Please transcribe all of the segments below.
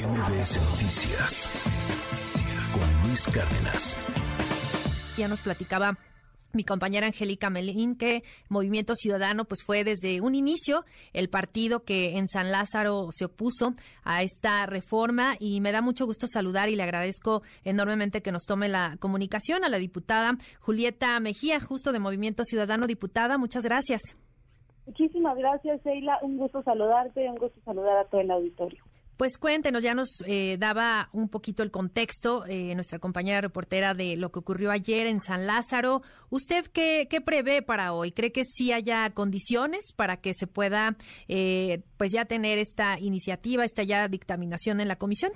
MBS Noticias con Luis Cárdenas. Ya nos platicaba mi compañera Angélica Melín, que Movimiento Ciudadano pues fue desde un inicio el partido que en San Lázaro se opuso a esta reforma y me da mucho gusto saludar y le agradezco enormemente que nos tome la comunicación a la diputada Julieta Mejía, justo de Movimiento Ciudadano, diputada, muchas gracias. Muchísimas gracias, Sheila. Un gusto saludarte, un gusto saludar a todo el auditorio. Pues cuéntenos, ya nos eh, daba un poquito el contexto eh, nuestra compañera reportera de lo que ocurrió ayer en San Lázaro. ¿Usted qué, qué prevé para hoy? ¿Cree que sí haya condiciones para que se pueda eh, pues ya tener esta iniciativa, esta ya dictaminación en la comisión?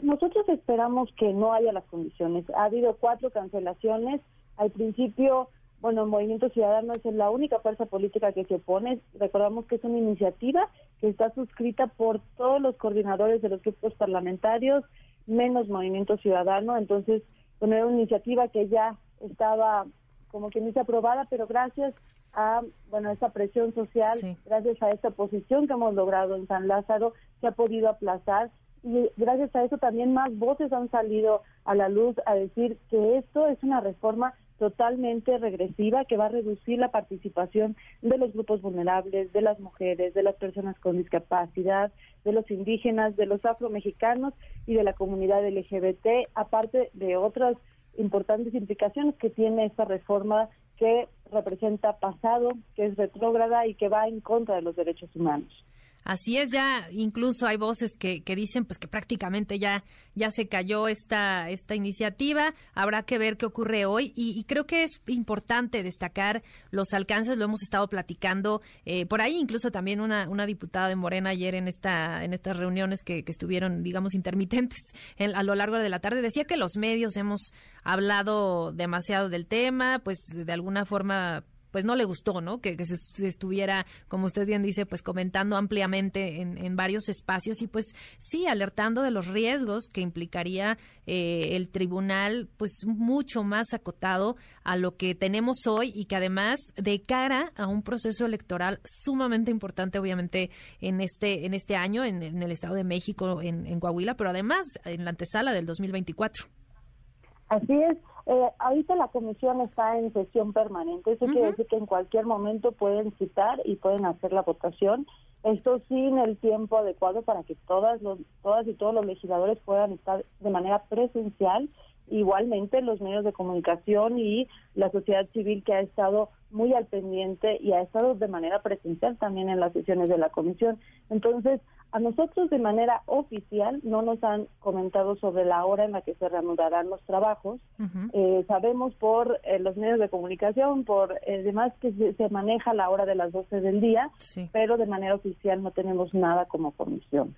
Nosotros esperamos que no haya las condiciones. Ha habido cuatro cancelaciones. Al principio bueno, el Movimiento Ciudadano es la única fuerza política que se opone. Recordamos que es una iniciativa que está suscrita por todos los coordinadores de los grupos parlamentarios, menos Movimiento Ciudadano. Entonces, bueno, era una iniciativa que ya estaba como que no se aprobada, pero gracias a bueno esa presión social, gracias a esta posición que hemos logrado en San Lázaro, se ha podido aplazar y gracias a eso también más voces han salido a la luz a decir que esto es una reforma totalmente regresiva que va a reducir la participación de los grupos vulnerables, de las mujeres, de las personas con discapacidad, de los indígenas, de los afromexicanos y de la comunidad LGBT, aparte de otras importantes implicaciones que tiene esta reforma que representa pasado, que es retrógrada y que va en contra de los derechos humanos. Así es, ya incluso hay voces que, que, dicen pues que prácticamente ya, ya se cayó esta, esta iniciativa. Habrá que ver qué ocurre hoy y, creo que es importante destacar los alcances, lo hemos estado platicando eh, por ahí, incluso también una, una diputada de Morena ayer en esta, en estas reuniones que, que estuvieron, digamos, intermitentes a lo largo de la tarde, decía que los medios hemos hablado demasiado del tema, pues de alguna forma pues no le gustó, ¿no? Que, se, estuviera, como usted bien dice, pues comentando ampliamente en, varios espacios y pues sí, alertando de los riesgos que implicaría eh, el tribunal, pues mucho más acotado a lo que tenemos hoy y que además de cara a un proceso electoral sumamente importante, obviamente, en este, en este año, en, el Estado de México, en, en Coahuila, pero además en la antesala del 2024. Así es. Eh, ahorita la comisión está en sesión permanente, eso quiere decir que en cualquier momento pueden citar y pueden hacer la votación. Esto sin el tiempo adecuado para que todas, los, todas y todos los legisladores puedan estar de manera presencial igualmente los medios de comunicación y la sociedad civil que ha estado muy al pendiente y ha estado de manera presencial también en las sesiones de la comisión. Entonces, a nosotros de manera oficial no nos han comentado sobre la hora en la que se reanudarán los trabajos. Eh, sabemos por eh, los medios de comunicación, por eh, demás que se, maneja la hora de las 12 del día, pero de manera oficial no tenemos nada como comisión.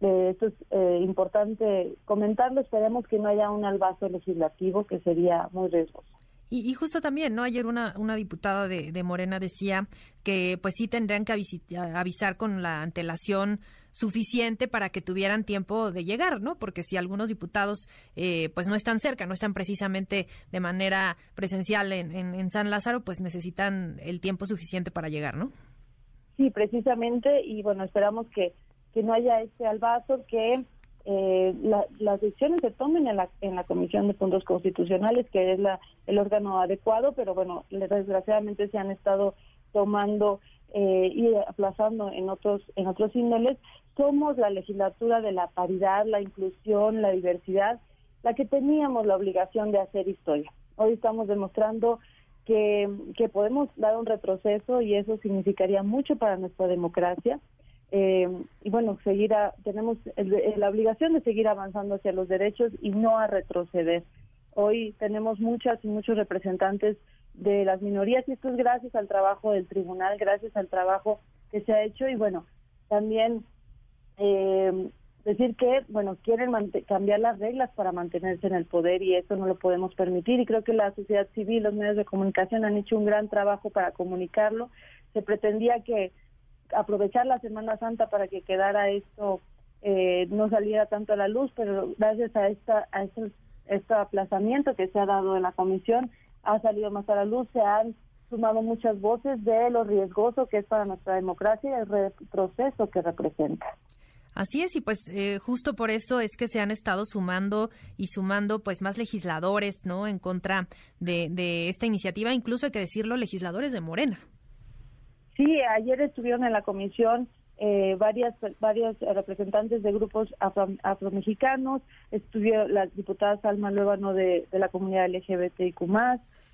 Eh, esto es eh, importante comentarlo. Esperemos que no haya un albazo legislativo que sería muy riesgoso. Y, justo también, ¿no? Ayer una, una diputada de, Morena decía que pues sí tendrían que avisar con la antelación suficiente para que tuvieran tiempo de llegar, ¿no? Porque si algunos diputados eh, pues no están cerca, no están precisamente de manera presencial en, en San Lázaro, pues necesitan el tiempo suficiente para llegar, ¿no? Sí, precisamente, y bueno, esperamos que que no haya este albazo, que eh, las decisiones se tomen en la, en la Comisión de Puntos Constitucionales, que es la, el órgano adecuado, pero bueno, desgraciadamente se han estado tomando eh, y aplazando en otros, en otros índoles. Somos la legislatura de la paridad, la inclusión, la diversidad, la que teníamos la obligación de hacer historia. Hoy estamos demostrando que, que podemos dar un retroceso y eso significaría mucho para nuestra democracia. Eh, y bueno, seguir tenemos la obligación de seguir avanzando hacia los derechos y no a retroceder. Hoy tenemos muchas y muchos representantes de las minorías y esto es gracias al trabajo del tribunal, gracias al trabajo que se ha hecho y bueno, también eh, decir que, bueno, quieren cambiar las reglas para mantenerse en el poder y eso no lo podemos permitir y creo que la sociedad civil, los medios de comunicación han hecho un gran trabajo para comunicarlo. Se pretendía que aprovechar la Semana Santa para que quedara esto, eh, no saliera tanto a la luz, pero gracias a, esta, a este, aplazamiento que se ha dado en la comisión, ha salido más a la luz, se han sumado muchas voces de lo riesgoso que es para nuestra democracia y el retroceso que representa. Así es, y pues eh, justo por eso es que se han estado sumando y sumando pues más legisladores, ¿no? En contra de, de esta iniciativa, incluso hay que decirlo, legisladores de Morena. Sí, ayer estuvieron en la comisión eh, varias varios representantes de grupos afro, afromexicanos, estuvo la diputada Salma Luébano de, de la comunidad LGBTIQ+,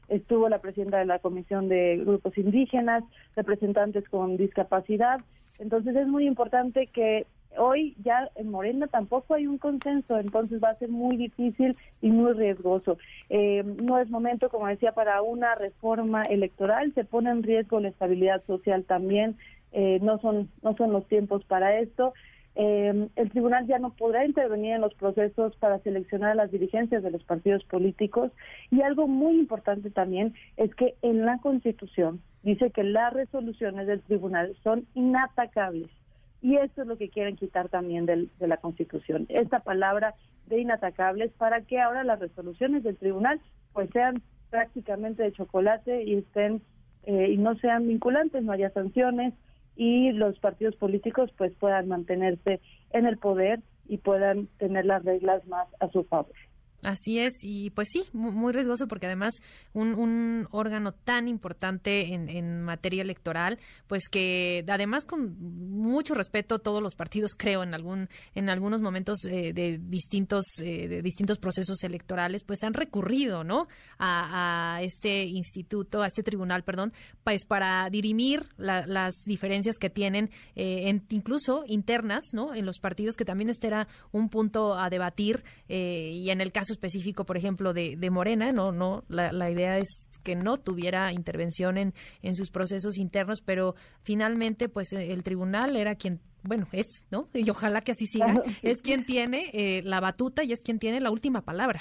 estuvo la presidenta de la Comisión de Grupos Indígenas, representantes con discapacidad. Entonces es muy importante que hoy ya en Morena tampoco hay un consenso, entonces va a ser muy difícil y muy riesgoso. Eh, no es momento, como decía, para una reforma electoral, se pone en riesgo la estabilidad social también, eh, no, son, no son los tiempos para esto. Eh, el tribunal ya no podrá intervenir en los procesos para seleccionar las dirigencias de los partidos políticos y algo muy importante también es que en la Constitución dice que las resoluciones del tribunal son inatacables y eso es lo que quieren quitar también de la Constitución, esta palabra de inatacables para que ahora las resoluciones del tribunal pues sean prácticamente de chocolate y estén eh, y no sean vinculantes, no haya sanciones y los partidos políticos pues puedan mantenerse en el poder y puedan tener las reglas más a su favor. Así es, y pues sí, muy riesgoso porque además un, órgano tan importante en, en, materia electoral, pues que además con mucho respeto todos los partidos creo en algún en algunos momentos eh, de distintos eh, de distintos procesos electorales, pues han recurrido, ¿no? A, a este instituto, a este tribunal, perdón, pues para dirimir la, las diferencias que tienen, eh, en, incluso internas, ¿no? En los partidos que también este era un punto a debatir eh, y en el caso específico, por ejemplo, de, de Morena, no, no, la, la, idea es que no tuviera intervención en, en sus procesos internos, pero finalmente, pues el tribunal era quien bueno, es, ¿no? Y ojalá que así siga, es quien tiene eh, la batuta y es quien tiene la última palabra.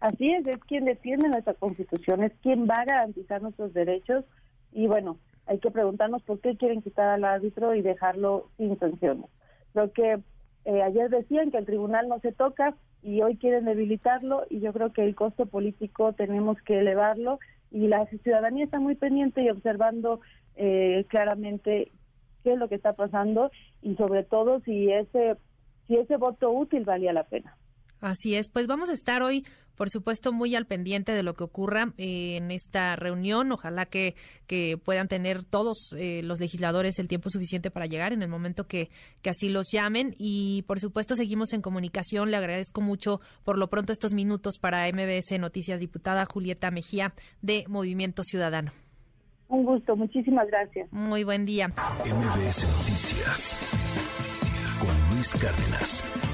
Así es, es quien defiende nuestra constitución, es quien va a garantizar nuestros derechos y bueno, hay que preguntarnos por qué quieren quitar al árbitro y dejarlo sin sanciones. Lo que eh, ayer decían que el tribunal no se toca, y hoy quieren debilitarlo y yo creo que el costo político tenemos que elevarlo y la ciudadanía está muy pendiente y observando eh, claramente qué es lo que está pasando y sobre todo si ese si ese voto útil valía la pena. Así es, pues vamos a estar hoy, por supuesto, muy al pendiente de lo que ocurra eh, en esta reunión. Ojalá que, que puedan tener todos eh, los legisladores el tiempo suficiente para llegar en el momento que, que así los llamen. Y, por supuesto, seguimos en comunicación. Le agradezco mucho, por lo pronto, estos minutos para MBS Noticias, diputada Julieta Mejía de Movimiento Ciudadano. Un gusto, muchísimas gracias. Muy buen día. MBS Noticias con Luis Cárdenas.